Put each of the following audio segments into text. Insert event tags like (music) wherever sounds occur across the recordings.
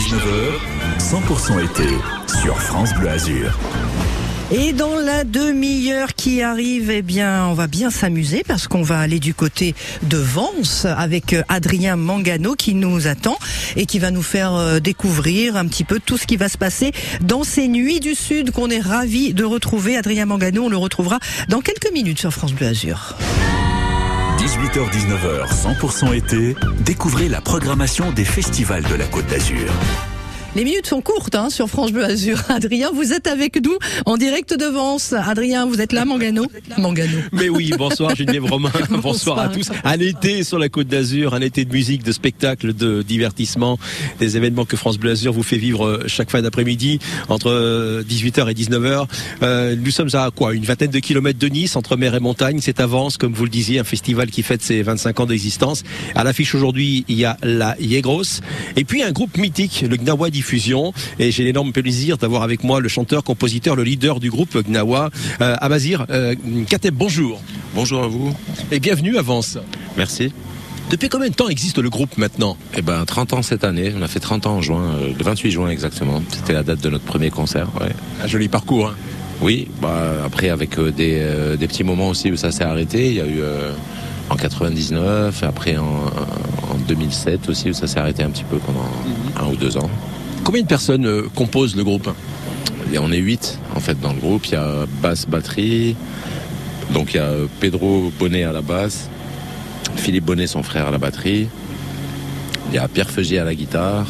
18h-19h, 100% été sur France Bleu Azur. Et dans la demi-heure qui arrive, eh bien, on va bien s'amuser parce qu'on va aller du côté de Vence avec euh, Adrien Mangano qui nous attend et qui va nous faire euh, découvrir un petit peu tout ce qui va se passer dans ces nuits du Sud qu'on est ravis de retrouver. Adrien Mangano, on le retrouvera dans quelques minutes sur France Bleu Azur. 18h-19h, 100% été, découvrez la programmation des festivals de la Côte d'Azur. Les minutes sont courtes hein, sur France Bleu Azur. (laughs) Adrien, vous êtes avec nous en direct de Vence. Adrien, vous êtes là, Mangano Mangano. Mais oui, bonsoir Geneviève Romain, bonsoir, (laughs) bonsoir à tous. Un été sur la Côte d'Azur, un été de musique, de spectacle, de divertissement, des événements que France Bleu Azur vous fait vivre euh, chaque fin d'après-midi entre 18h euh, et 19h. Euh, nous sommes à quoi? Une vingtaine de kilomètres de Nice, entre mer et montagne. C'est Avance, comme vous le disiez, un festival qui fête ses 25 ans d'existence. À l'affiche aujourd'hui, il y a la Yegros et puis un groupe mythique, le Gnawa Et j'ai l'énorme plaisir d'avoir avec moi le chanteur, compositeur, le leader du groupe Gnawa, euh, Abazir euh, Kateb. Bonjour. Bonjour à vous. Et bienvenue à Vence. Merci. Depuis combien de temps existe le groupe maintenant? Eh ben 30 ans cette année, on a fait 30 ans en juin, euh, le 28 juin exactement. C'était la date de notre premier concert. Ouais. Un joli parcours. Hein. Oui, bah, après avec euh, des, euh, des, petits moments aussi où ça s'est arrêté. Il y a eu en 99, après en, en, 2007 aussi où ça s'est arrêté un petit peu pendant mm -hmm. un ou deux ans. Combien de personnes euh, composent le groupe Et On est huit en fait dans le groupe. Il y a basse, batterie. Donc il y a Pedro Bonnet à la basse, Philippe Bonnet son frère à la batterie. Il y a Pierre Feugier à la guitare.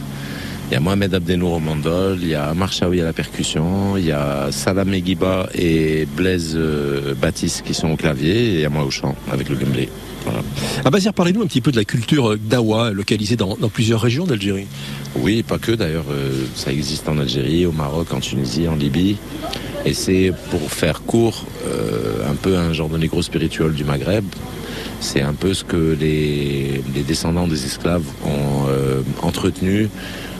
Il y a Mohamed Abdenour au mandol, il y a Marchaoui à la percussion, il y a Salam Egiba et Blaise euh, Baptiste qui sont au clavier et il y a moi au chant avec le gameplay. Voilà. Ah Bazir, parlez-nous un petit peu de la culture dawa localisée dans, plusieurs régions d'Algérie. Oui, pas que d'ailleurs. Euh, ça existe en Algérie, au Maroc, en Tunisie, en Libye. Et c'est, pour faire court, euh, un peu un genre de négro spirituel du Maghreb. C'est un peu ce que les, descendants des esclaves ont euh, entretenu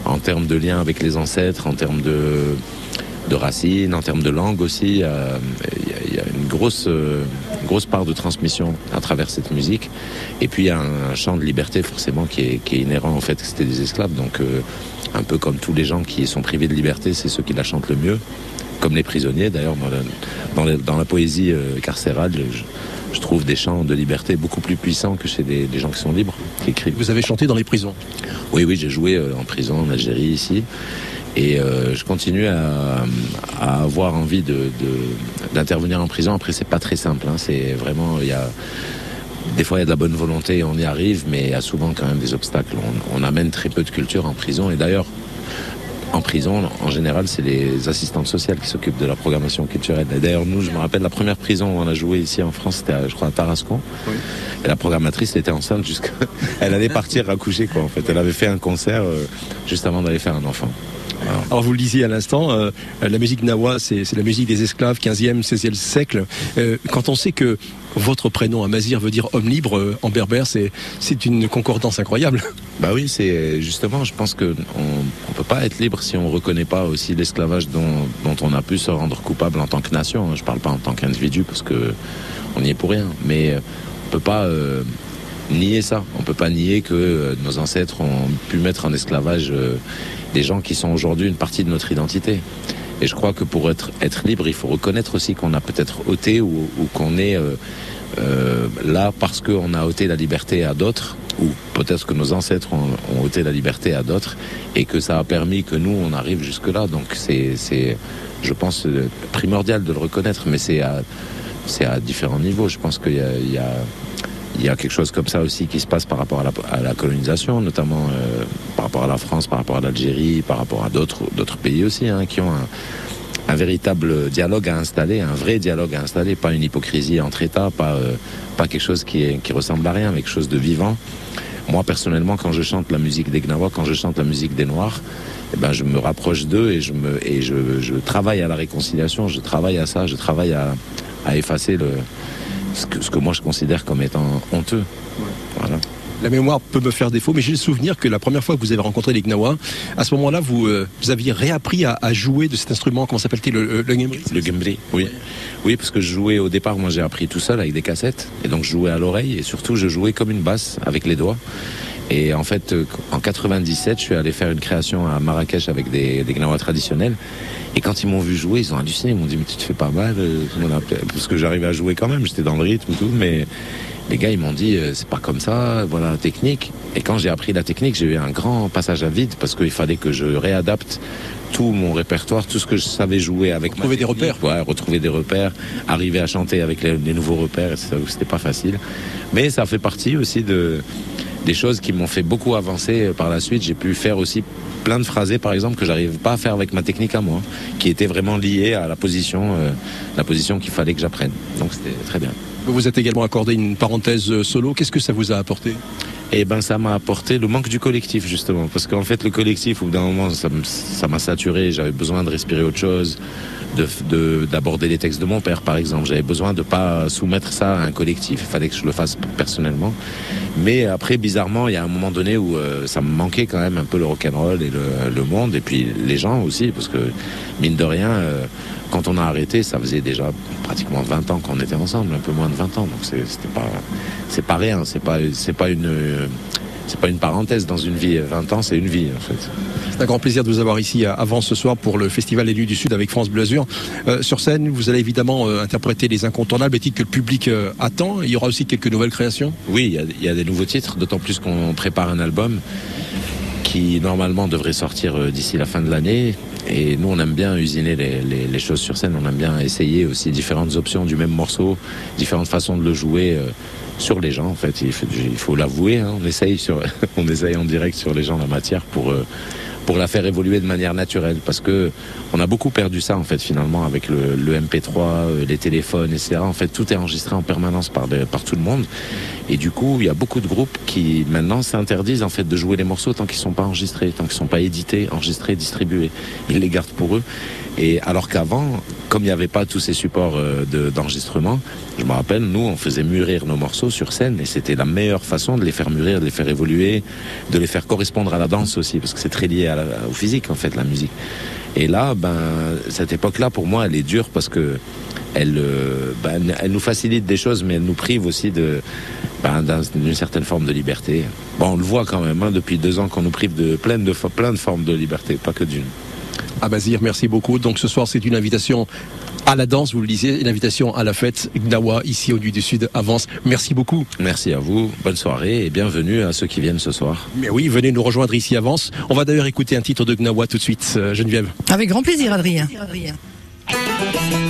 en termes de lien avec les ancêtres, en termes de, racines, en termes de langue aussi. Il y a, une grosse, grosse part de transmission à travers cette musique. Et puis il y a un chant de liberté forcément qui est, qui est inhérent au fait que c'était des esclaves. Donc euh, un peu comme tous les gens qui sont privés de liberté, c'est ceux qui la chantent le mieux. Comme les prisonniers d'ailleurs, dans, dans, dans, la poésie euh, carcérale, je, je trouve des chants de liberté beaucoup plus puissants que chez des, des, gens qui sont libres, qui écrivent. Vous avez chanté dans les prisons? Oui, oui, j'ai joué euh, en prison en Algérie ici. Et euh, je continue à, à, avoir envie d'intervenir de, de, en prison. Après, c'est pas très simple. Hein. C'est vraiment, il y a des fois il y a de la bonne volonté, on y arrive, mais il y a souvent quand même des obstacles. On, on amène très peu de culture en prison. Et d'ailleurs, en prison, en général, c'est les assistantes sociales qui s'occupent de la programmation culturelle. Et d'ailleurs, nous, je me rappelle la première prison où on a joué ici en France, c'était, je crois, à Tarascon. Oui. Et la programmatrice était enceinte jusqu'à. (laughs) Elle allait partir accoucher, quoi, en fait. Elle avait fait un concert euh, juste avant d'aller faire un enfant. Alors, vous le disiez à l'instant, euh, la musique nawa, c'est la musique des esclaves, 15e, 16e siècle. Euh, quand on sait que votre prénom, Amazir, veut dire homme libre euh, en berbère, c'est une concordance incroyable. Bah oui, c'est justement, je pense qu'on ne peut pas être libre si on ne reconnaît pas aussi l'esclavage dont, dont, on a pu se rendre coupable en tant que nation. Je ne parle pas en tant qu'individu parce qu'on n'y est pour rien. Mais on ne peut pas nier ça. On ne peut pas nier que nos ancêtres ont pu mettre en esclavage des gens qui sont aujourd'hui une partie de notre identité. Et je crois que pour être, libre, il faut reconnaître aussi qu'on a peut-être ôté ou, qu'on est euh, euh, là parce qu'on a ôté la liberté à d'autres, ou peut-être que nos ancêtres ont, ôté la liberté à d'autres, et que ça a permis que nous, on arrive jusque-là. Donc c'est, je pense, primordial de le reconnaître, mais c'est à, différents niveaux. Je pense qu'il y a il y a quelque chose comme ça aussi qui se passe par rapport à la, colonisation, notamment euh, par rapport à la France, par rapport à l'Algérie, par rapport à d'autres pays aussi, hein, qui ont un, véritable dialogue à installer, un vrai dialogue à installer, pas une hypocrisie entre États, pas, euh, pas quelque chose qui, ressemble à rien, mais quelque chose de vivant. Moi, personnellement, quand je chante la musique des Gnawa, quand je chante la musique des Noirs, eh ben, je me rapproche d'eux et, je, travaille à la réconciliation, je travaille à ça, je travaille à effacer le, ce que, ce que, moi je considère comme étant honteux. Voilà. La mémoire peut me faire défaut, mais j'ai le souvenir que la première fois que vous avez rencontré les Gnawa, à ce moment-là, vous, euh, vous aviez réappris à, à, jouer de cet instrument, comment s'appelle-t-il, le, le Le gambri, oui. Oui, parce que je jouais au départ, moi j'ai appris tout seul avec des cassettes, et donc je jouais à l'oreille, et surtout je jouais comme une basse avec les doigts. Et en fait, euh, en 97, je suis allé faire une création à Marrakech avec des, des gnawa traditionnels. Et quand ils m'ont vu jouer, ils ont halluciné. Ils m'ont dit, mais tu te fais pas mal. euh, Parce que j'arrivais à jouer quand même. J'étais dans le rythme, tout. Mais les gars, ils m'ont dit, euh, c'est pas comme ça. Voilà la technique. Et quand j'ai appris la technique, j'ai eu un grand passage à vide parce qu'il fallait que je réadapte tout mon répertoire, tout ce que je savais jouer avec Retrouver des repères. Ouais, retrouver des repères, arriver à chanter avec les, les nouveaux repères, et c'était pas facile. Mais ça fait partie aussi de des choses qui m'ont fait beaucoup avancer par la suite. J'ai pu faire aussi plein de phrasés, par exemple, que j'arrive pas à faire avec ma technique à moi, qui était vraiment liée à la position, euh, la position qu'il fallait que j'apprenne. Donc c'était très bien. Vous êtes également accordé une parenthèse solo. Qu'est-ce que ça vous a apporté? Et ben ça m'a apporté le manque du collectif justement, parce qu'en fait le collectif au bout d'un moment ça m'a saturé, j'avais besoin de respirer autre chose, de de- d'aborder les textes de mon père par exemple, j'avais besoin de pas soumettre ça à un collectif, il fallait que je le fasse personnellement. Mais après bizarrement il y a un moment donné où euh, ça me manquait quand même un peu le rock'n'roll et le, le monde et puis les gens aussi, parce que mine de rien. euh, quand on a arrêté, ça faisait déjà pratiquement 20 ans qu'on était ensemble, un peu moins de 20 ans. Donc c'était pas, c'est pas rien, c'est pas, c'est pas une, c'est pas une parenthèse dans une vie. 20 ans, c'est une vie en fait. C'est un grand plaisir de vous avoir ici à- avant ce soir pour le Festival Nuits du Sud avec France Bleu Azur. Euh, sur scène, vous allez évidemment euh, interpréter les incontournables, les titres que le public euh, attend. Il y aura aussi quelques nouvelles créations. Oui, il y a, il y a des nouveaux titres, d'autant plus qu'on prépare un album qui normalement devrait sortir euh, d'ici la fin de l'année. Et nous, on aime bien usiner les, choses sur scène. On aime bien essayer aussi différentes options du même morceau, différentes façons de le jouer euh, sur les gens. En fait, il faut, l'avouer. hein. on essaye (laughs) on essaye en direct sur les gens la matière pour euh, pour la faire évoluer de manière naturelle parce que on a beaucoup perdu ça en fait finalement avec le, le MP3, euh, les téléphones, etc. En fait, tout est enregistré en permanence par tout le monde et du coup, il y a beaucoup de groupes qui maintenant s'interdisent en fait de jouer les morceaux tant qu'ils sont pas enregistrés, tant qu'ils sont pas édités, enregistrés, distribués. Ils les gardent pour eux. Et alors qu'avant, comme il n'y avait pas tous ces supports euh, de- d'enregistrement, je me rappelle, nous, on faisait mûrir nos morceaux sur scène et c'était la meilleure façon de les faire mûrir, de les faire évoluer, de les faire correspondre à la danse aussi, parce que c'est très lié au physique en fait, la musique. Et là, ben, cette époque-là, pour moi, elle est dure parce que elle, euh, ben, nous facilite des choses, mais elle nous prive aussi ben, d'un- d'une certaine forme de liberté. On le voit quand même hein, depuis deux ans qu'on nous prive de plein de plein de formes de liberté, pas que d'une. Ah Bazir, merci beaucoup. Donc ce soir, c'est une invitation à la danse, vous le disiez, une invitation à la fête Gnawa, ici au Nuit du Sud, avance. Merci beaucoup. Merci à vous, bonne soirée et bienvenue à ceux qui viennent ce soir. Mais oui, venez nous rejoindre ici, avance. On va d'ailleurs écouter un titre de Gnawa tout de suite, euh, Geneviève. Avec grand plaisir, Adrien. Voilà un petit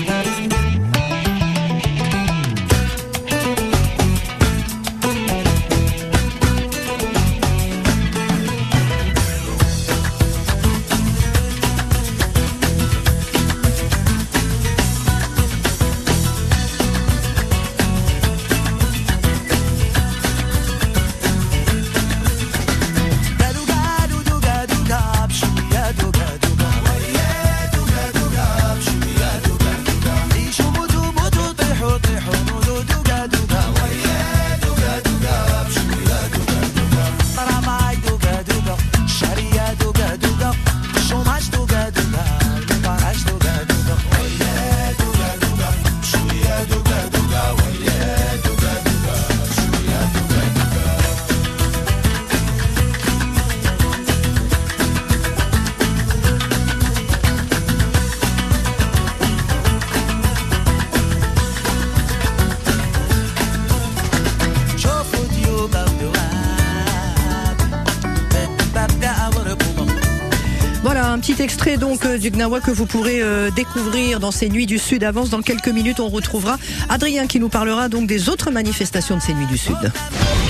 extrait donc euh, du Gnawa que vous pourrez euh, découvrir dans ces nuits du Sud. Avance dans quelques minutes, on retrouvera Adrien qui nous parlera donc des autres manifestations de ces nuits du Sud.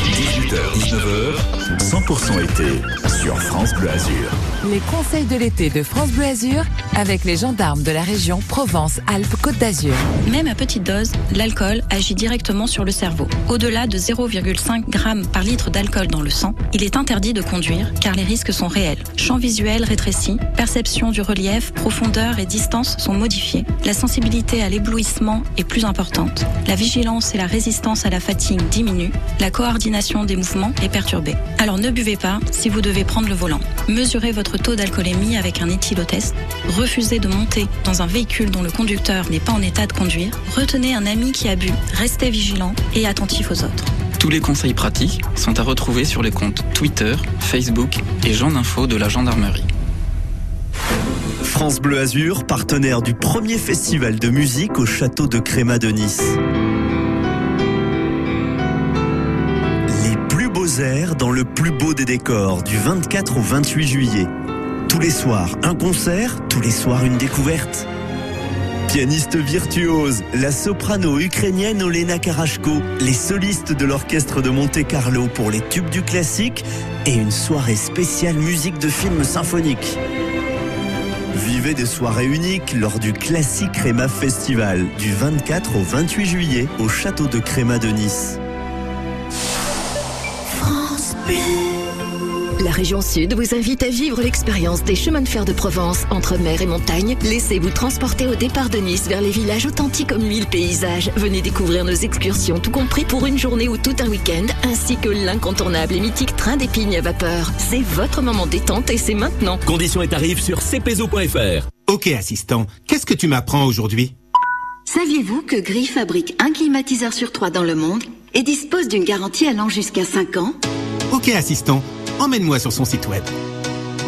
18h, 19h, 100% été sur France Bleu Azur. Les conseils de l'été de France Bleu Azur avec les gendarmes de la région Provence-Alpes-Côte d'Azur. Même à petite dose, l'alcool agit directement sur le cerveau. Au-delà de 0,5 g par litre d'alcool dans le sang, il est interdit de conduire car les risques sont réels. Champ visuel rétréci, perception du relief, profondeur et distance sont modifiés. La sensibilité à l'éblouissement est plus importante. La vigilance et la résistance à la fatigue diminuent. La coordination des mouvements est perturbée. Alors ne buvez pas si vous devez prendre le volant. Mesurez votre taux d'alcoolémie avec un éthylotest. De monter dans un véhicule dont le conducteur n'est pas en état de conduire. Retenez un ami qui a bu. Restez vigilant et attentif aux autres. Tous les conseils pratiques sont à retrouver sur les comptes Twitter, Facebook et Jean d'info de la gendarmerie. France Bleu Azur, partenaire du premier festival de musique au château de Créma de Nice. Les plus beaux airs dans le plus beau des décors du 24 au 28 juillet. Tous les soirs, un concert, tous les soirs, une découverte. Pianiste virtuose, la soprano ukrainienne Olena Karashko, les solistes de l'orchestre de Monte-Carlo pour les tubes du classique et une soirée spéciale musique de film symphonique. Vivez des soirées uniques lors du Classique Créma Festival du 24 au 28 juillet au château de Créma de Nice. France La région Sud vous invite à vivre l'expérience des chemins de fer de Provence entre mer et montagne. Laissez-vous transporter au départ de Nice vers les villages authentiques comme mille paysages. Venez découvrir nos excursions, tout compris pour une journée ou tout un week-end, ainsi que l'incontournable et mythique train d'épines à vapeur. C'est votre moment détente et c'est maintenant. Conditions et tarifs sur cpzo.fr. Ok assistant, qu'est-ce que tu m'apprends aujourd'hui? Saviez-vous que Gris fabrique un climatiseur sur trois dans le monde et dispose d'une garantie allant jusqu'à 5 ans? Ok assistant, emmène-moi sur son site web.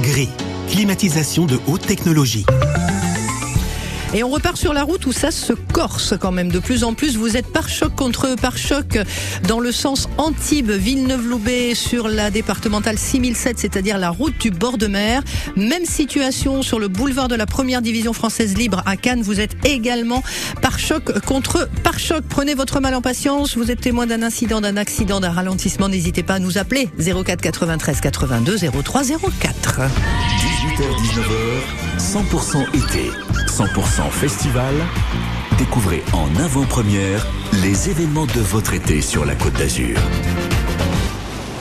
Gris, climatisation de haute technologie. Et on repart sur la route où ça se corse quand même de plus en plus. Vous êtes par choc contre par choc dans le sens Antibes, Villeneuve-Loubet sur la départementale 6007, c'est-à-dire la route du bord de mer. Même situation sur le boulevard de la première division française libre à Cannes. Vous êtes également par choc contre par choc. Prenez votre mal en patience. Vous êtes témoin d'un incident, d'un accident, d'un ralentissement. N'hésitez pas à nous appeler 04 93 82 03 04. 18h-19h, 100% été, 100% festival. Découvrez en avant-première les événements de votre été sur la Côte d'Azur.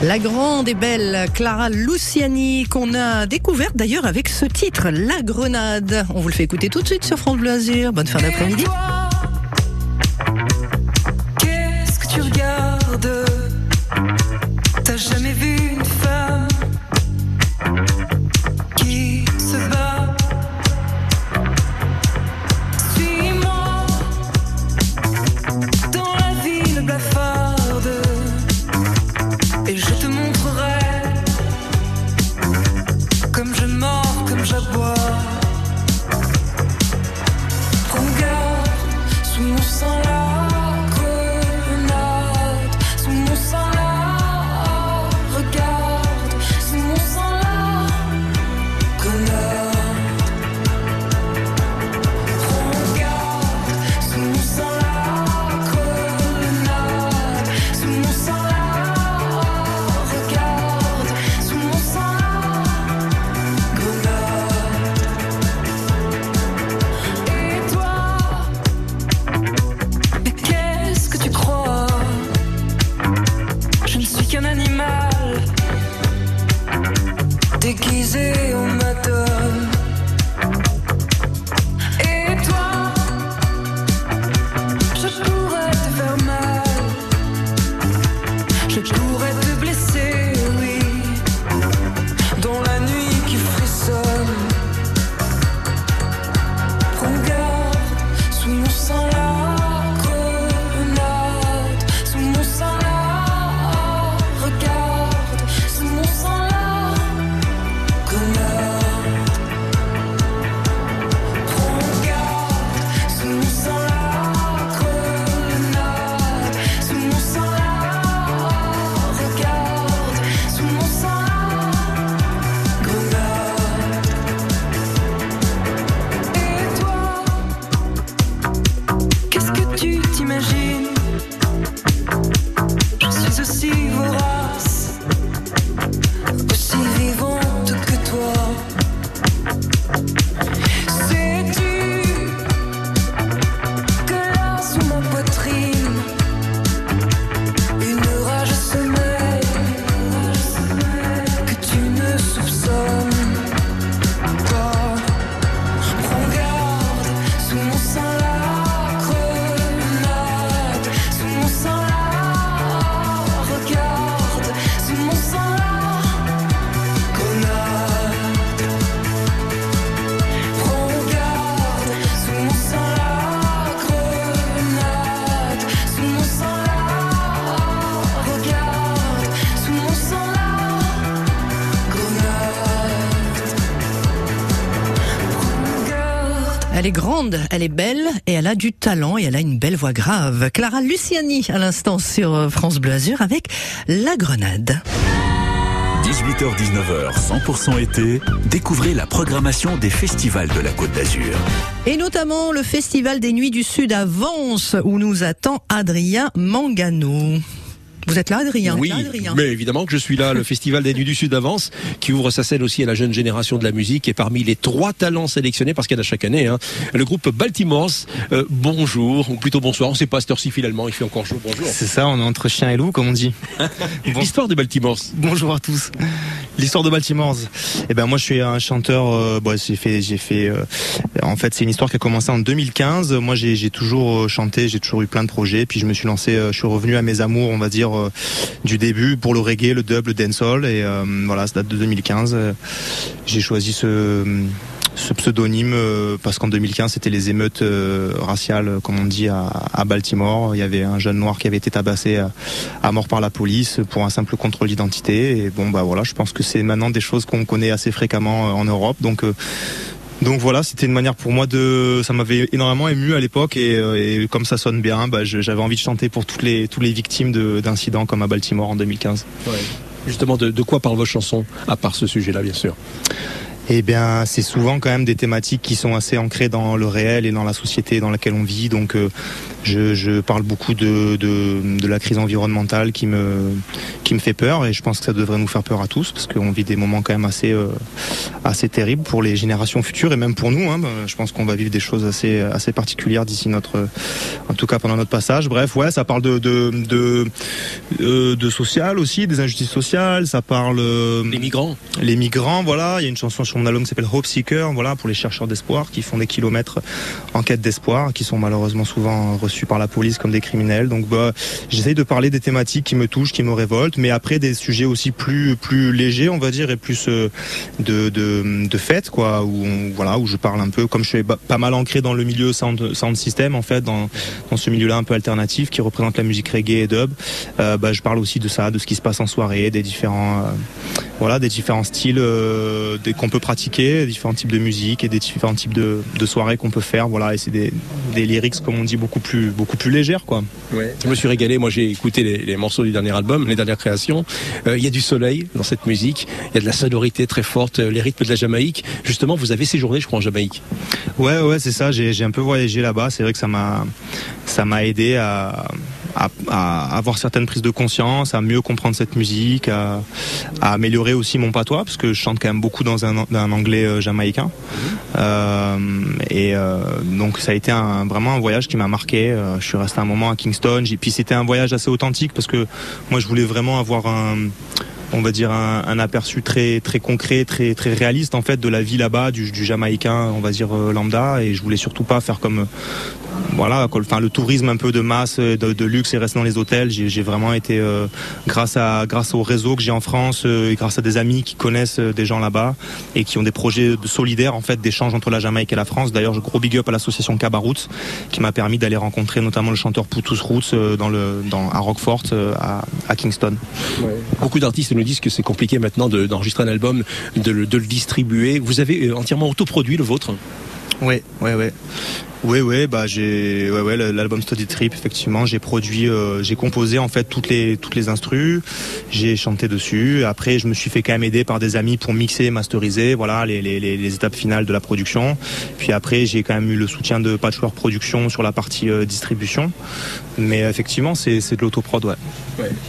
La grande et belle Clara Luciani qu'on a découverte d'ailleurs avec ce titre, La Grenade. On vous le fait écouter tout de suite sur France Bleu Azur. Bonne fin d'après-midi. Elle est grande, elle est belle et elle a du talent et elle a une belle voix grave. Clara Luciani à l'instant sur euh, France Bleu Azur avec La Grenade. 18h-19h, 100% été, découvrez la programmation des festivals de la Côte d'Azur. Et notamment le Festival des Nuits du Sud à Vence où nous attend Adrien Mangano. Vous êtes là, Adrien Oui, Là, Adrien mais évidemment que je suis là. Le (laughs) Festival des Nuits du Sud avance, qui ouvre sa scène aussi à la jeune génération de la musique. Et parmi les trois talents sélectionnés, parce qu'il y en a chaque année, hein, le groupe Baltimores. euh, bonjour, ou plutôt bonsoir. On ne sait pas à cette heure-ci finalement. Il fait encore chaud. Bonjour. C'est ça, on est entre chien et loup, comme on dit. (laughs) L'histoire de Baltimore. Bonjour à tous. L'histoire de Baltimore. Eh ben moi, je suis un chanteur. euh, bon, j'ai fait, j'ai fait. euh, en fait, c'est une histoire qui a commencé en 2015. Moi, j'ai, toujours euh, chanté, j'ai toujours eu plein de projets. Puis je me suis lancé. euh, je suis revenu à mes amours, on va dire, euh, du début pour le reggae, le dub, le dancehall. Et euh, voilà, ça date de 2015. Euh, J'ai choisi ce pseudonyme parce qu'en 2015 c'était les émeutes raciales comme on dit à, Baltimore il y avait un jeune noir qui avait été tabassé à, mort par la police pour un simple contrôle d'identité et bon bah voilà je pense que c'est maintenant des choses qu'on connaît assez fréquemment en Europe donc donc voilà, c'était une manière pour moi de, ça m'avait énormément ému à l'époque et, euh, comme ça sonne bien, bah, j'avais envie de chanter pour toutes les toutes les victimes de- d'incidents comme à Baltimore en 2015. Justement, de, de quoi parlent vos chansons, à part ce sujet-là, bien sûr? Eh bien, c'est souvent quand même des thématiques qui sont assez ancrées dans le réel et dans la société dans laquelle on vit. Donc, euh, je, je parle beaucoup de, de, de la crise environnementale qui me, qui me fait peur et je pense que ça devrait nous faire peur à tous parce qu'on vit des moments quand même assez, euh, assez terribles pour les générations futures et même pour nous. Hein. Ben, Je pense qu'on va vivre des choses assez, assez particulières d'ici notre, en tout cas pendant notre passage. Bref, ouais, ça parle de, de, de, euh, de social aussi, des injustices sociales. Ça parle les migrants. Les migrants, voilà. Il y a une chanson sur mon album qui s'appelle Hope Seeker, voilà, pour les chercheurs d'espoir qui font des kilomètres en quête d'espoir, qui sont malheureusement souvent reçus par la police comme des criminels. Donc, bah, j'essaye de parler des thématiques qui me touchent, qui me révoltent, mais après des sujets aussi plus plus légers, on va dire, et plus euh, de de, de fêtes, quoi, où voilà, où je parle un peu, comme je suis pas mal ancré dans le milieu sound sound system, en fait, dans dans ce milieu-là un peu alternatif qui représente la musique reggae et dub. Euh, bah, je parle aussi de ça, de ce qui se passe en soirée, des différents euh, voilà, des différents styles qu'on peut pratiquer, différents types de musique et des différents types de, de soirées qu'on peut faire. Voilà, et c'est des, des lyrics, comme on dit, beaucoup plus, beaucoup plus légères, quoi. Je me suis régalé. Moi, j'ai écouté les, les morceaux du dernier album, les dernières créations. Euh, Il y a du soleil dans cette musique. Il y a de la sonorité très forte, euh, les rythmes de la Jamaïque. Justement, vous avez séjourné, je crois, en Jamaïque. Ouais, ouais, c'est ça. J'ai j'ai un peu voyagé là-bas. C'est vrai que ça m'a, ça m'a aidé à, à, avoir certaines prises de conscience, à mieux comprendre cette musique, à, améliorer aussi mon patois, parce que je chante quand même beaucoup dans un, anglais euh, jamaïcain. Euh, et euh, donc ça a été vraiment un voyage qui m'a marqué. Je suis resté un moment à Kingston. Et puis c'était un voyage assez authentique parce que moi je voulais vraiment avoir un on va dire un, aperçu très très concret, très très réaliste en fait de la vie là-bas, du, Jamaïcain, on va dire lambda. Et je voulais surtout pas faire comme voilà, enfin le tourisme un peu de masse, euh, de, de luxe et rester dans les hôtels. J'ai j'ai vraiment été euh, grâce à grâce au réseau que j'ai en France euh, et grâce à des amis qui connaissent euh, des gens là-bas et qui ont des projets de solidaires en fait d'échange entre la Jamaïque et la France. D'ailleurs, je gros big up à l'association Cabaroots qui m'a permis d'aller rencontrer notamment le chanteur Poutus Roots euh, dans le dans à Rockfort euh, à, à Kingston. Beaucoup d'artistes nous disent que c'est compliqué maintenant de- d'enregistrer un album, de, le- de le distribuer. Vous avez entièrement autoproduit le vôtre? Ouais, ouais, ouais. Oui, oui, bah j'ai, ouais, ouais, l'album Study Trip, effectivement, j'ai produit, euh, j'ai composé en fait toutes les toutes les instrus, j'ai chanté dessus. Après, je me suis fait quand même aider par des amis pour mixer, masteriser, voilà, les, les, les, étapes finales de la production. Puis après, j'ai quand même eu le soutien de Patchwork Production sur la partie euh, distribution. Mais effectivement, c'est c'est de l'autoprod, ouais.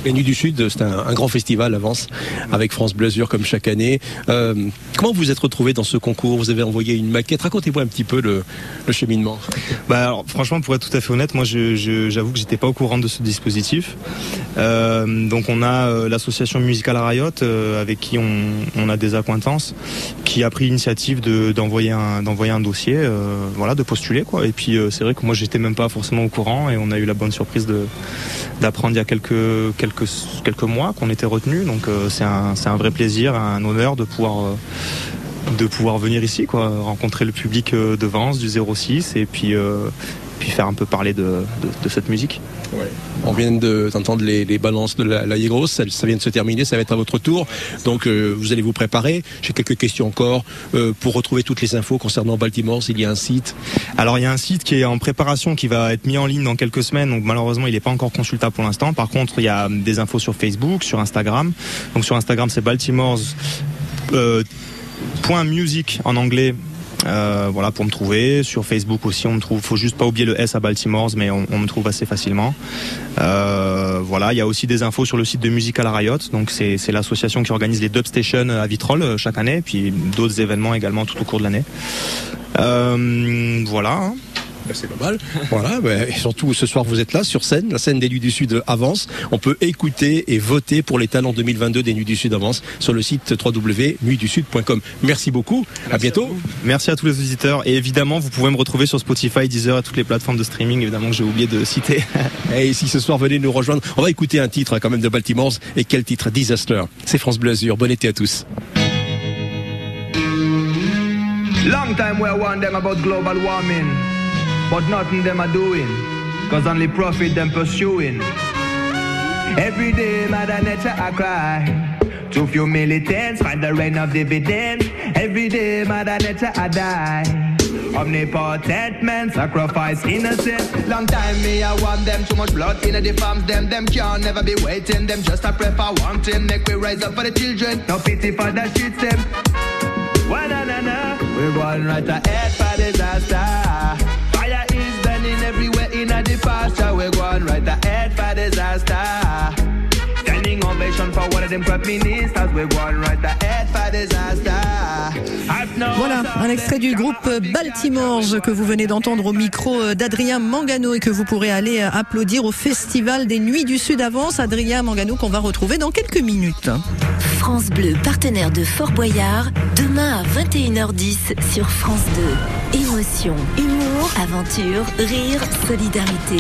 Les Nuits du Sud, c'est un, grand festival avance avec France Bleu Azur comme chaque année. Euh, comment vous êtes retrouvé dans ce concours? Vous avez envoyé une maquette. Racontez-moi un petit peu le, le cheminement. Bah alors, franchement, pour être tout à fait honnête, moi, j'avoue que j'étais pas au courant de ce dispositif. Euh, donc, on a euh, l'association musicale Riot, euh, avec qui on, a des accointances, qui a pris l'initiative de- d'envoyer un, dossier, voilà, de postuler, quoi. Et puis, c'est vrai que moi, j'étais même pas forcément au courant, et on a eu la bonne surprise d'apprendre il y a quelques mois qu'on était retenu. Donc, c'est un c'est un vrai plaisir, un honneur de pouvoir de pouvoir venir ici, quoi, rencontrer le public euh, de Vence du 06 et puis euh, puis faire un peu parler de, de, de cette musique. On vient de- d'entendre les, les balances de la, la Yegros, ça, ça vient de se terminer, ça va être à votre tour. Donc euh, vous allez vous préparer. J'ai quelques questions encore. Euh, pour retrouver toutes les infos concernant Baltimore, il y a un site. Alors il y a un site qui est en préparation, qui va être mis en ligne dans quelques semaines. Donc malheureusement il n'est pas encore consultable pour l'instant. Par contre il y a des infos sur Facebook, sur Instagram. Donc sur Instagram c'est Baltimore's euh, music en anglais. Euh, voilà pour me trouver sur Facebook aussi on me trouve faut juste pas oublier le S à Baltimore's mais on, me trouve assez facilement Euh, voilà il y a aussi des infos sur le site de Musical Riot donc c'est l'association qui organise les dub stations à Vitrolles euh, chaque année puis d'autres événements également tout au cours de l'année voilà hein. C'est pas mal. Voilà, ben, et surtout ce soir vous êtes là sur scène, la scène des Nuits du Sud avance. On peut écouter et voter pour les talents 2022 des Nuits du Sud avance sur le site www.nuitsdusud.com. Merci beaucoup, à bientôt. Merci à tous les auditeurs et évidemment vous pouvez me retrouver sur Spotify, Deezer et toutes les plateformes de streaming évidemment que j'ai oublié de citer. (laughs) Et si ce soir venez nous rejoindre, on va écouter un titre hein, quand même de Baltimore. Et quel titre? Disaster. C'est France Bleu Azur. Bon été à tous. Long time we warn them about global warming, but nothing them are doing, cause only profit them pursuing. Every day Mother Nature I cry, too few militants find the rain of dividends. Every day Mother Nature I die. Omnipotent men sacrifice innocent. Long time me I want them too much blood in the farms. Them them can't never be waiting. Them just a one thing. Make we rise up for the children. No pity for the streets them. Na na na? We're going right ahead for disaster. In the pasture. We're going right ahead for disaster. Standing ovation for one of them prime ministers. We're going right ahead for disaster. I've no Voilà, un extrait du groupe Baltimores que vous venez d'entendre au micro d'Adrien Mangano et que vous pourrez aller applaudir au Festival des Nuits du Sud Avance. Adrien Mangano qu'on va retrouver dans quelques minutes. France Bleu, partenaire de Fort Boyard, demain à 21h10 sur France 2. Émotion, humour, aventure, rire, solidarité.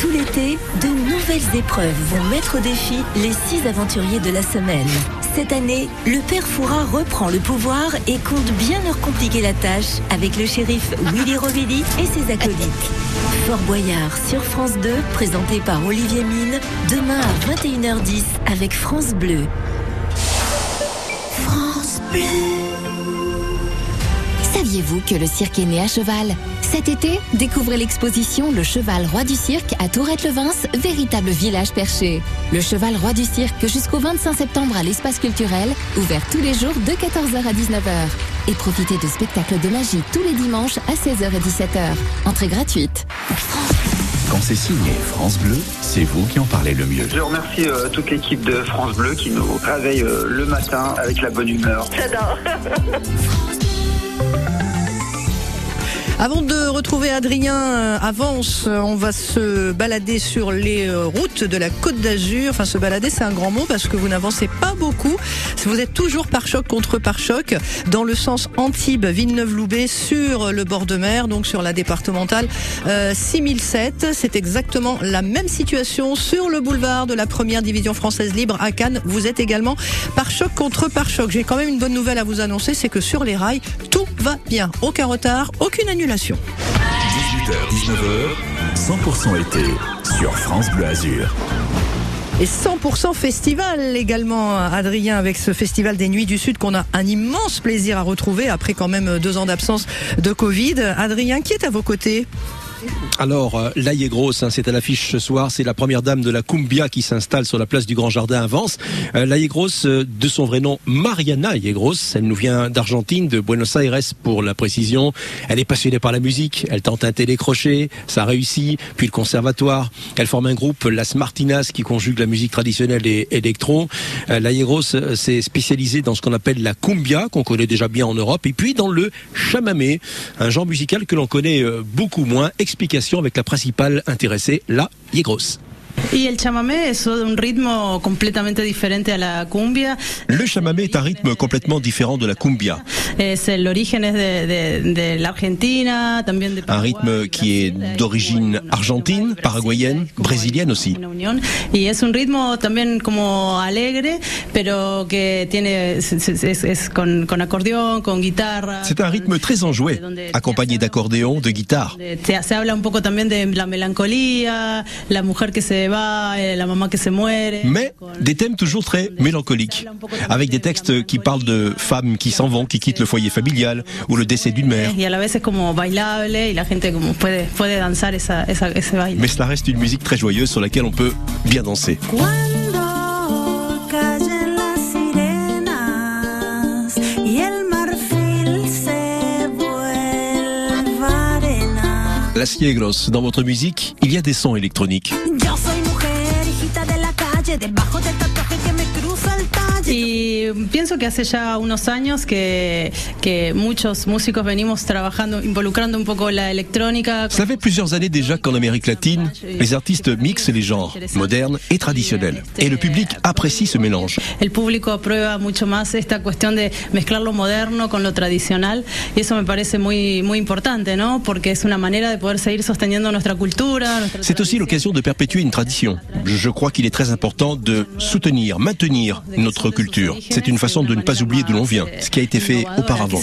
Tout l'été, de nouvelles épreuves vont mettre au défi les six aventuriers de la semaine. Cette année, le père Fouras reprend le pouvoir et compte bien leur compliquer la tâche avec le shérif Willy Rovelli et ses acolytes. Fort Boyard sur France 2, présenté par Olivier Mine, demain à 21h10 avec France Bleu. France Bleu. Saviez-vous que le cirque est né à cheval? Cet été, découvrez l'exposition Le Cheval Roi du Cirque à Tourette-le-Vince, véritable village perché. Le Cheval Roi du Cirque jusqu'au 25 septembre à l'espace culturel, ouvert tous les jours de 14h à 19h. Et profitez de spectacles de magie tous les dimanches à 16h et 17h. Entrée gratuite. Quand c'est signé France Bleu, c'est vous qui en parlez le mieux. Je remercie euh, toute l'équipe de France Bleu qui nous réveille euh, le matin avec la bonne humeur. J'adore. (laughs) Avant de retrouver Adrien euh, Avance, euh, on va se balader sur les euh, routes de la Côte d'Azur. Enfin, se balader, c'est un grand mot parce que vous n'avancez pas beaucoup. Vous êtes toujours par choc contre par choc dans le sens Antibes, Villeneuve-Loubet sur le bord de mer, donc sur la départementale euh, 6007. C'est exactement la même situation sur le boulevard de la première division française libre à Cannes. Vous êtes également par choc contre par choc. J'ai quand même une bonne nouvelle à vous annoncer, c'est que sur les rails, tout va bien. Aucun retard, aucune annulation. 18h, 19h, 100% été sur France Bleu Azur. Et 100% festival également, Adrien, avec ce festival des Nuits du Sud qu'on a un immense plaisir à retrouver après quand même deux ans d'absence de Covid. Adrien, qui est à vos côtés? Alors, euh, la Grosse, hein, c'est à l'affiche ce soir. C'est la première dame de la Cumbia qui s'installe sur la place du Grand Jardin à Vence. Euh, la Grosse, euh, de son vrai nom, Mariana Grosse. Elle nous vient d'Argentine, de Buenos Aires pour la précision. Elle est passionnée par la musique. Elle tente un télécrochet. Ça réussit. Puis le conservatoire. Elle forme un groupe, Las Martinas, qui conjugue la musique traditionnelle et électro. Euh, la euh, s'est spécialisée dans ce qu'on appelle la Cumbia, qu'on connaît déjà bien en Europe. Et puis dans le chamamé, un genre musical que l'on connaît euh, beaucoup moins. Explication avec la principale intéressée, la Grosse. Y el chamamé es un ritmo completamente diferente a la cumbia. Le chamamé est un rythme complètement différent de la cumbia. Es el origen es de, de, de la Argentina, también de Un rythme qui est d'origine argentine, paraguayenne, brésilienne aussi. Y es un ritmo también como alegre, pero que tiene es, con, con acordeón, con guitarra. C'est un rythme très enjoué, accompagné d'accordéon, de guitare. De- se habla un poco también de la melancolía, la mujer que se va, la mamá que se muere. Mais des thèmes toujours très mélancoliques, avec des textes qui parlent de femmes qui s'en vont, qui quittent le foyer familial ou le décès d'une mère. Y a la vez es como bailable y la gente ese baile. Mais cela reste une musique très joyeuse sur laquelle on peut bien danser. La Ciegros, dans votre musique, il y a des sons électroniques. Del bajo Y pienso que hace ya unos años que, que muchos músicos venimos trabajando, involucrando un poco la electrónica. Ça fait plusieurs années déjà qu'en Amérique latine, les artistes mixent les genres, modernes et traditionnels. Et le public apprécie ce mélange. El público aprueba mucho más esta cuestión de mezclar lo moderno con lo tradicional y eso me parece muy, muy importante, ¿no? Porque es una manera de poder seguir sosteniendo nuestra cultura. C'est aussi l'occasion de perpétuer une tradition. Je je crois qu'il est très important de soutenir, maintenir notre C'est une façon de ne pas oublier d'où l'on vient, ce qui a été fait auparavant.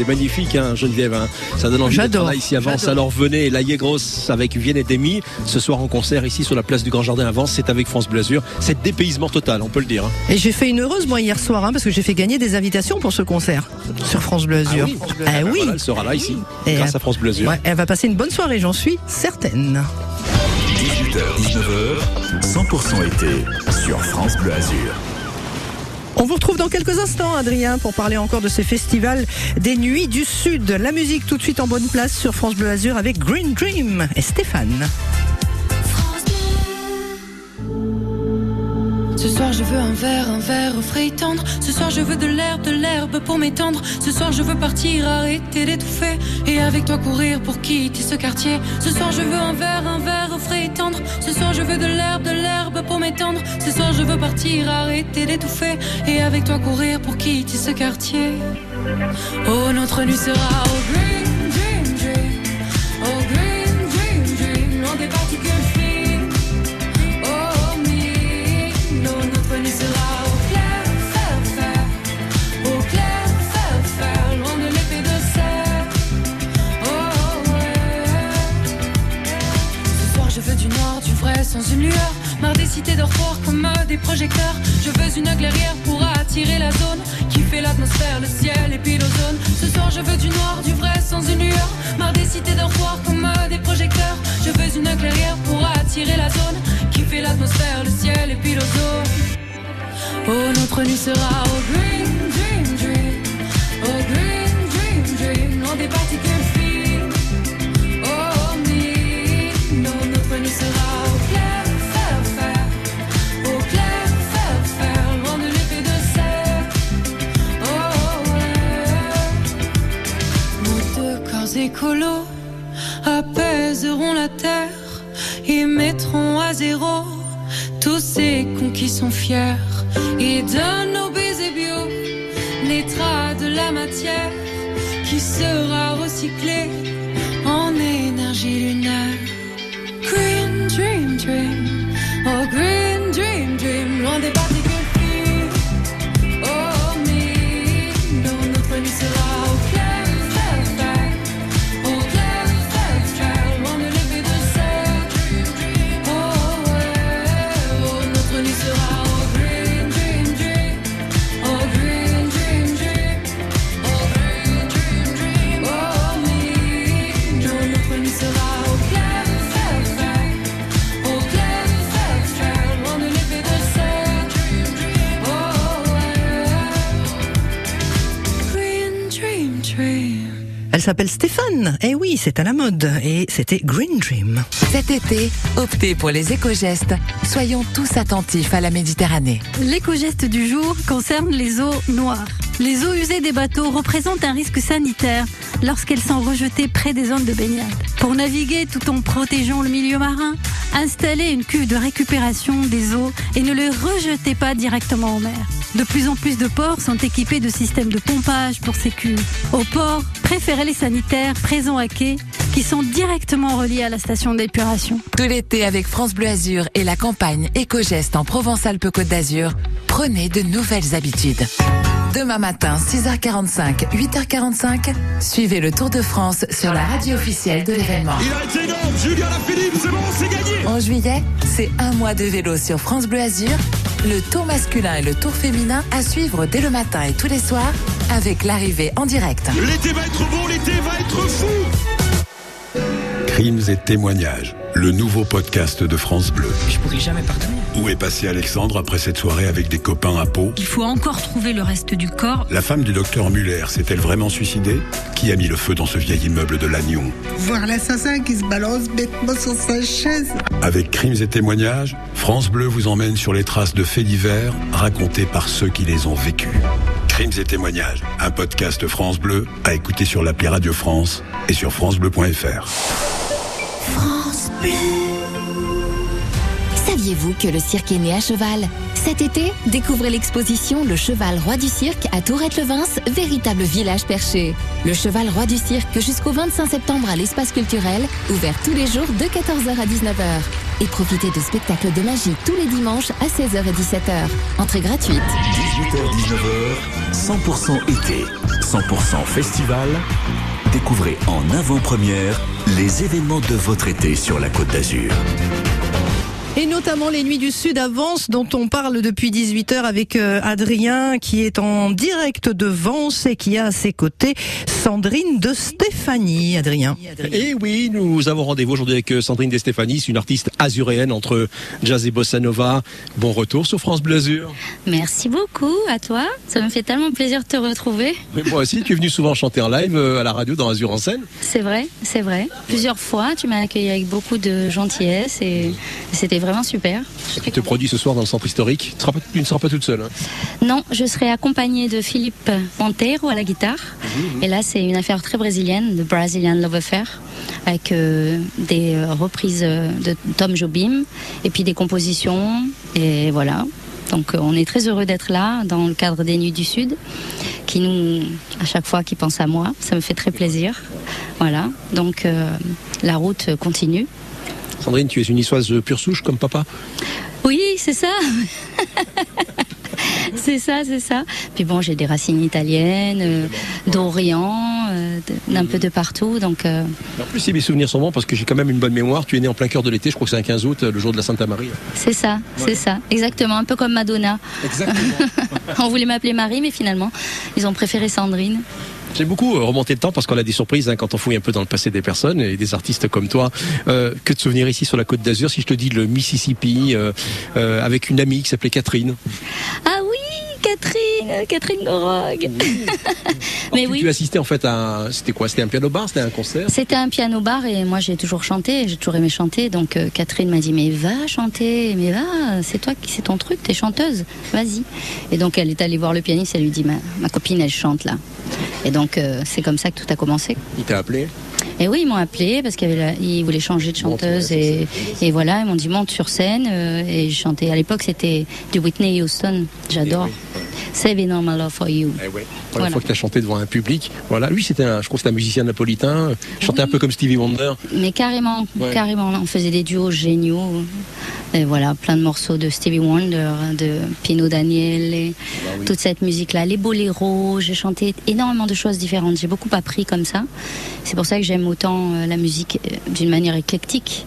C'est magnifique, hein, Geneviève. hein. Ça donne envie d'être là ici à Vence. Alors venez, la Yegros avec Vienne et Demi, ce soir en concert ici sur la place du Grand Jardin à Vence. C'est avec France Bleu Azur. C'est dépaysement total, on peut le dire. hein. Et j'ai fait une heureuse moi hier soir hein, parce que j'ai fait gagner des invitations pour ce concert sur France Bleu Azur. Ah oui, Ah Ah ben oui. voilà, elle sera là ici, Et, grâce à France Bleu Azur. Ouais, elle va passer une bonne soirée, j'en suis certaine. 18h, 19h, 100% été sur France Bleu Azur. On vous retrouve dans quelques instants, Adrien, pour parler encore de ces festivals des Nuits du Sud. La musique tout de suite en bonne place sur France Bleu Azur avec Green Dream et Stéphane. Ce soir je veux un verre, un verre au frais tendre. Ce soir je veux de l'herbe, de l'herbe pour m'étendre. Ce soir je veux partir, arrêter d'étouffer. Et avec toi courir pour quitter ce quartier. Ce soir je veux un verre, un verre au frais tendre. Ce soir je veux de l'herbe, de l'herbe pour m'étendre. Ce soir je veux partir, arrêter d'étouffer. Et avec toi courir pour quitter ce quartier. Oh notre nuit sera au green, sans une lueur. Marre des cités dortoirs comme euh, des projecteurs. Je veux une clairière pour attirer la zone. Qui fait l'atmosphère, le ciel et puis l'ozone. Ce soir, je veux du noir, du vrai, sans une lueur. Marre des cités dortoirs comme euh, des projecteurs. Je veux une clairière pour attirer la zone. Qui fait l'atmosphère, le ciel et puis l'ozone. Oh, notre nuit sera au green, dream, dream. Au green, dream, dream. Loin des particules écolos apaiseront la terre et mettront à zéro tous ces cons qui sont fiers et donnent nos bio naîtra de la matière qui sera recyclée en énergie lunaire. Elle s'appelle Stéphane. Eh oui, c'est à la mode. Et c'était Green Dream. Cet été, optez pour les éco-gestes. Soyons tous attentifs à la Méditerranée. L'éco-geste du jour concerne les eaux noires. Les eaux usées des bateaux représentent un risque sanitaire lorsqu'elles sont rejetées près des zones de baignade. Pour naviguer tout en protégeant le milieu marin, installez une cuve de récupération des eaux et ne les rejetez pas directement en mer. De plus en plus de ports sont équipés de systèmes de pompage pour ces cuves. Au port, préférez les sanitaires présents à quai qui sont directement reliés à la station d'épuration. Tout l'été avec France Bleu Azur et la campagne éco-geste en Provence-Alpes-Côte d'Azur, prenez de nouvelles habitudes. Demain matin, 6h45, 8h45, suivez le Tour de France sur la radio officielle de l'événement. Il a été énorme, Julien Philippe, c'est bon, c'est gagné En juillet, c'est un mois de vélo sur France Bleu Azur, le tour masculin et le tour féminin à suivre dès le matin et tous les soirs avec l'arrivée en direct. L'été va être bon, l'été va être fou Crimes et témoignages, le nouveau podcast de France Bleu. Je pourrais jamais pardonner. Où est passé Alexandre après cette soirée avec des copains à Pau Il faut encore trouver le reste du corps. La femme du docteur Muller s'est-elle vraiment suicidée? Qui a mis le feu dans ce vieil immeuble de Lannion? Voir l'assassin qui se balance bêtement sur sa chaise. Avec Crimes et témoignages, France Bleu vous emmène sur les traces de faits divers racontés par ceux qui les ont vécus. Crimes et témoignages, un podcast France Bleu à écouter sur l'appli Radio France et sur francebleu.fr. France. Saviez-vous que le cirque est né à cheval? Cet été, découvrez l'exposition Le Cheval Roi du Cirque à Tourette-le-Vince, véritable village perché. Le Cheval Roi du Cirque jusqu'au 25 septembre à l'espace culturel, ouvert tous les jours de 14h à 19h. Et profitez de spectacles de magie tous les dimanches à 16h et 17h. Entrée gratuite. 18h-19h, 100% été, 100% festival. Découvrez en avant-première les événements de votre été sur la Côte d'Azur. Et notamment les Nuits du Sud avancent, dont on parle depuis 18h avec euh, Adrien, qui est en direct de Vence et qui a à ses côtés Sandrine de Stéphanie. Adrien. Et oui, nous avons rendez-vous aujourd'hui avec euh, Sandrine de Stéphanie, c'est une artiste azuréenne entre jazz et bossa nova. Bon retour sur France Bleu Azur. Merci beaucoup à toi. Ça me fait tellement plaisir de te retrouver. Mais moi aussi, tu es venu souvent chanter en live euh, à la radio dans Azur en scène. C'est vrai, c'est vrai. Plusieurs fois, tu m'as accueilli avec beaucoup de gentillesse et c'était vraiment super. Tu te produis ce soir dans le centre historique. Tu, ne seras pas toute seule. hein. Non, je serai accompagnée de Philippe Monteiro à la guitare. Et là, c'est une affaire très brésilienne, de Brazilian Love Affair, avec euh, des euh, reprises euh, de Tom Jobim et puis des compositions. Et voilà. Donc, on est très heureux d'être là dans le cadre des Nuits du Sud, qui nous, à chaque fois, qui pense à moi. Ça me fait très plaisir. Voilà. Donc, euh, la route continue. Sandrine, tu es une de pure souche comme papa. Oui, c'est ça. (laughs) c'est ça, c'est ça. Puis bon, j'ai des racines italiennes, euh, d'Orient, euh, d'un peu de partout. Donc, euh, En plus, si mes souvenirs sont bons, parce que j'ai quand même une bonne mémoire, tu es né en plein cœur de l'été, je crois que c'est un 15 août, le jour de la Santa Marie. c'est ça, c'est ça. Exactement, un peu comme Madonna. (laughs) On voulait m'appeler Marie, mais finalement, ils ont préféré Sandrine. J'ai beaucoup euh, remonté le temps parce qu'on a des surprises hein, quand on fouille un peu dans le passé des personnes et des artistes comme toi. Euh, que de souvenirs ici sur la côte d'Azur, si je te dis le Mississippi, euh, avec une amie qui s'appelait Catherine. Ah oui, Catherine, Catherine Gorog. (laughs) mais tu, oui. tu assistais en fait à un... C'était quoi? C'était un piano bar? C'était un concert? C'était un piano bar et moi j'ai toujours chanté, j'ai toujours aimé chanter. Donc euh, Catherine m'a dit mais va chanter, mais va, c'est toi qui c'est ton truc, t'es chanteuse, vas-y. Et donc elle est allée voir le pianiste, elle lui dit ma, ma copine elle chante là. Et donc euh, c'est comme ça que tout a commencé. Il t'a appelé? Et oui, ils m'ont appelé parce qu'ils voulaient changer de chanteuse et, et voilà, ils m'ont dit monte sur scène euh, et je chantais. À l'époque, c'était du Whitney Houston. J'adore. Saving All My Love for You. Eh ouais. La Voilà. fois que tu as chanté devant un public, voilà. Lui, c'était un, je crois que c'était un musicien napolitain, chantait un peu comme Stevie Wonder. Mais carrément, Ouais. carrément. On faisait des duos géniaux. Et voilà, plein de morceaux de Stevie Wonder, de Pino Daniel, et toute cette musique-là, les boléros. J'ai chanté énormément de choses différentes. J'ai beaucoup appris comme ça. C'est pour ça que j'aime autant euh, la musique euh, d'une manière éclectique.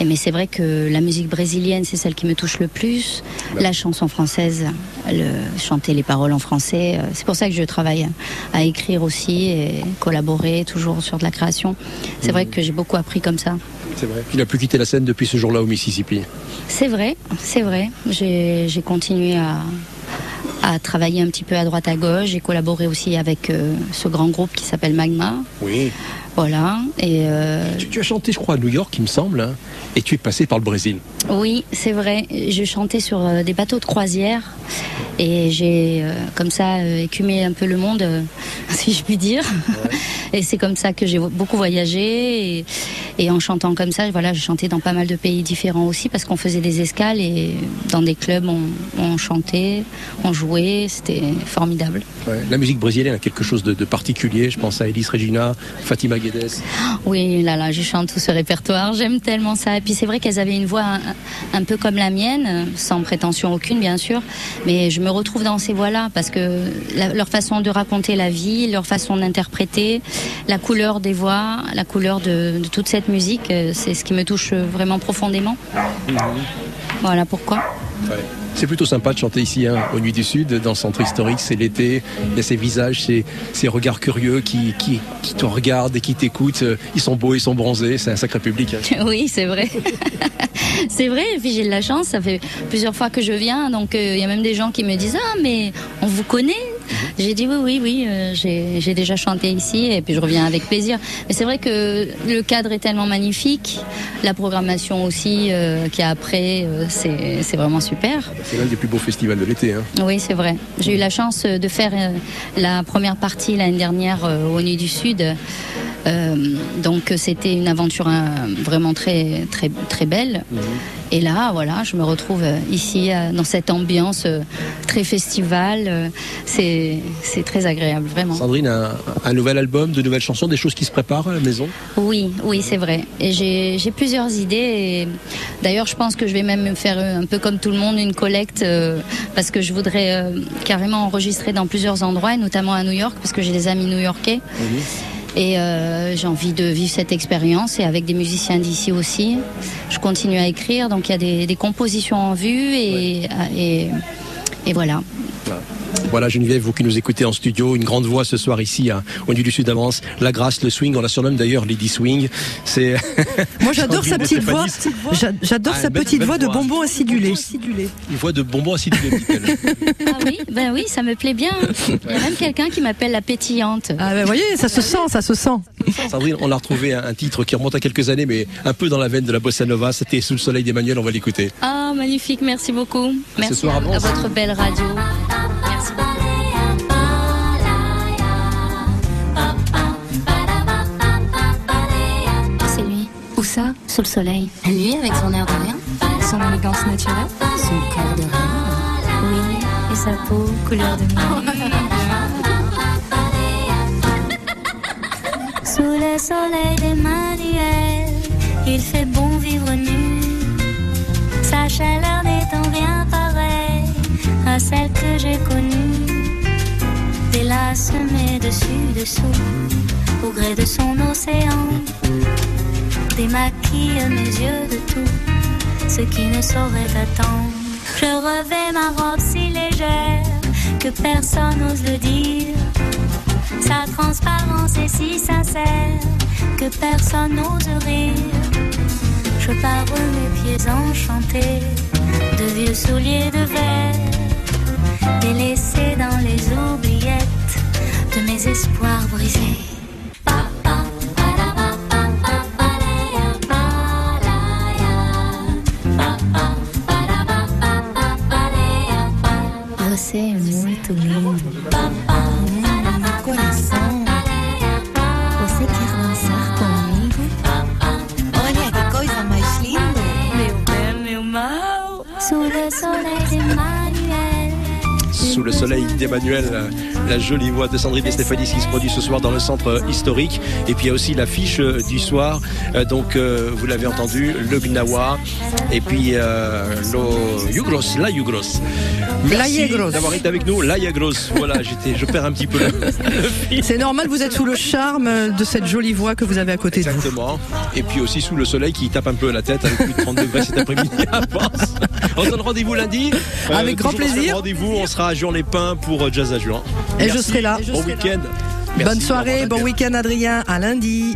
Et mais c'est vrai que la musique brésilienne, c'est celle qui me touche le plus. La chanson française, le, chanter les paroles en français, euh, c'est pour ça que je travaille à écrire aussi et collaborer toujours sur de la création. C'est vrai que j'ai beaucoup appris comme ça. C'est vrai. Il n'a plus quitté la scène depuis ce jour-là au Mississippi. C'est vrai, c'est vrai. J'ai continué à, à travailler un petit peu à droite à gauche. J'ai collaboré aussi avec euh, ce grand groupe qui s'appelle Magma. Oui. Voilà. Et euh, Tu, tu as chanté, je crois, à New York, il me semble, hein, et tu es passé par le Brésil. Oui, c'est vrai. Je chantais sur euh, des bateaux de croisière et j'ai euh, comme ça euh, écumé un peu le monde, euh, (laughs) si je puis dire. Et c'est comme ça que j'ai beaucoup voyagé et, et en chantant comme ça, voilà, j'ai chanté dans pas mal de pays différents aussi parce qu'on faisait des escales et dans des clubs on, on chantait, on jouait, c'était formidable. Ouais. La musique brésilienne a quelque chose de, de particulier. Je pense à Elis Regina, Fatima Guedes. Oui, là, là, je chante tout ce répertoire. J'aime tellement ça. Et puis c'est vrai qu'elles avaient une voix un, un peu comme la mienne, sans prétention aucune, bien sûr. Mais je me retrouve dans ces voix-là parce que la- leur façon de raconter la vie, leur façon d'interpréter, la couleur des voix, la couleur de, de toute cette musique, euh, c'est ce qui me touche vraiment profondément. Voilà pourquoi. Ouais. C'est plutôt sympa de chanter ici, hein, au Nuit du Sud, dans le centre historique. C'est l'été. Il y a ces visages, ces, regards curieux qui, te regardent et qui t'écoutent. Ils sont beaux, ils sont bronzés. C'est un sacré public. hein. (laughs) Oui, c'est vrai. (laughs) c'est vrai, et puis j'ai de la chance, ça fait plusieurs fois que je viens, donc euh, il y a même des gens qui me disent Ah, mais on vous connaît J'ai dit oui, oui, oui, euh, j'ai déjà chanté ici et puis je reviens avec plaisir. Mais c'est vrai que le cadre est tellement magnifique, la programmation aussi euh, qu'il y a après, euh, c'est vraiment super. C'est l'un des plus beaux festivals de l'été. Hein. Oui, c'est vrai. J'ai eu la chance de faire euh, la première partie l'année dernière euh, au Nuit du Sud. Euh, donc euh, c'était une aventure euh, vraiment très très très belle. Et là, voilà, je me retrouve euh, ici euh, dans cette ambiance euh, très festival. C'est très agréable, vraiment. Sandrine, un, un nouvel album, de nouvelles chansons, des choses qui se préparent à la maison? Oui, oui, c'est vrai. Et j'ai plusieurs idées. D'ailleurs, je pense que je vais même faire un peu comme tout le monde une collecte euh, parce que je voudrais euh, carrément enregistrer dans plusieurs endroits, et notamment à New York, parce que j'ai des amis new-yorkais. Et euh, j'ai envie de vivre cette expérience et avec des musiciens d'ici aussi. Je continue à écrire, donc il y a des, des compositions en vue et, et, et voilà. Voilà, Geneviève, vous qui nous écoutez en studio, une grande voix ce soir ici à, au Nuit du Sud d'avance. La grâce, le swing, on la surnomme d'ailleurs Lady Swing. C'est. (laughs) Moi, j'adore sa Sandrine petite voix. J'adore Ah, sa belle- petite belle voix de bonbon acidulé. Une voix de bonbon acidulé, dit-elle. (laughs) Ah oui, ben oui, ça me plaît bien. Il y a même quelqu'un qui m'appelle la pétillante. Ah ben, vous voyez, ça se sent, ça se sent. Sandrine, on a retrouvé un, un titre qui remonte à quelques années, mais un peu dans la veine de la bossa nova. C'était Sous le soleil d'Emmanuel, on va l'écouter. Ah, magnifique, merci beaucoup. Merci soir, à, à votre belle radio. Sous le soleil. Lui, avec son air de rien. Son élégance naturelle Son corps de reine. Oui, et sa peau, couleur de miel. (laughs) Sous le soleil d'Emmanuel, il fait bon vivre nu. Sa chaleur n'est en rien pareille à celle que j'ai connue. Des lacs semés dessus, dessous, au gré de son océan. Démaquille mes yeux de tout ce qui ne saurait attendre. Je revais ma robe si légère que personne n'ose le dire. Sa transparence est si sincère que personne n'ose rire. Je pars mes pieds enchantés de vieux souliers de verre, délaissés d'Emmanuel, euh, la jolie voix de Sandrine et qui se produit ce soir dans le centre euh, historique. Et puis il y a aussi l'affiche euh, du soir. Euh, donc vous l'avez entendu, le Gnawa et puis euh, le Yugros, la Yugros. Merci d'avoir été avec nous, la Yagros. Voilà, j'étais, je perds un petit peu. le- C'est normal, vous êtes sous le charme de cette jolie voix que vous avez à côté de vous. Exactement. Et puis aussi sous le soleil qui tape un peu à la tête avec plus de 30 degrés cet après-midi (laughs) à. On se donne rendez-vous lundi. Avec grand dans ce plaisir. Rendez-vous, on sera à Juan-les-Pins pour euh, Jazz à Juan. Et je serai là. Bon week-end. Bonne soirée, bon week-end Adrien, à lundi.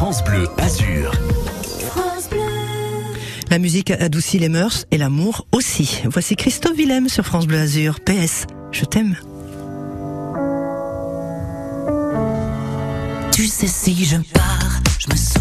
France Bleu Azur. La musique adoucit les mœurs et l'amour aussi. Voici Christophe Willem sur France Bleu Azur. PS, je t'aime. Tu sais si je pars, je me souviendrai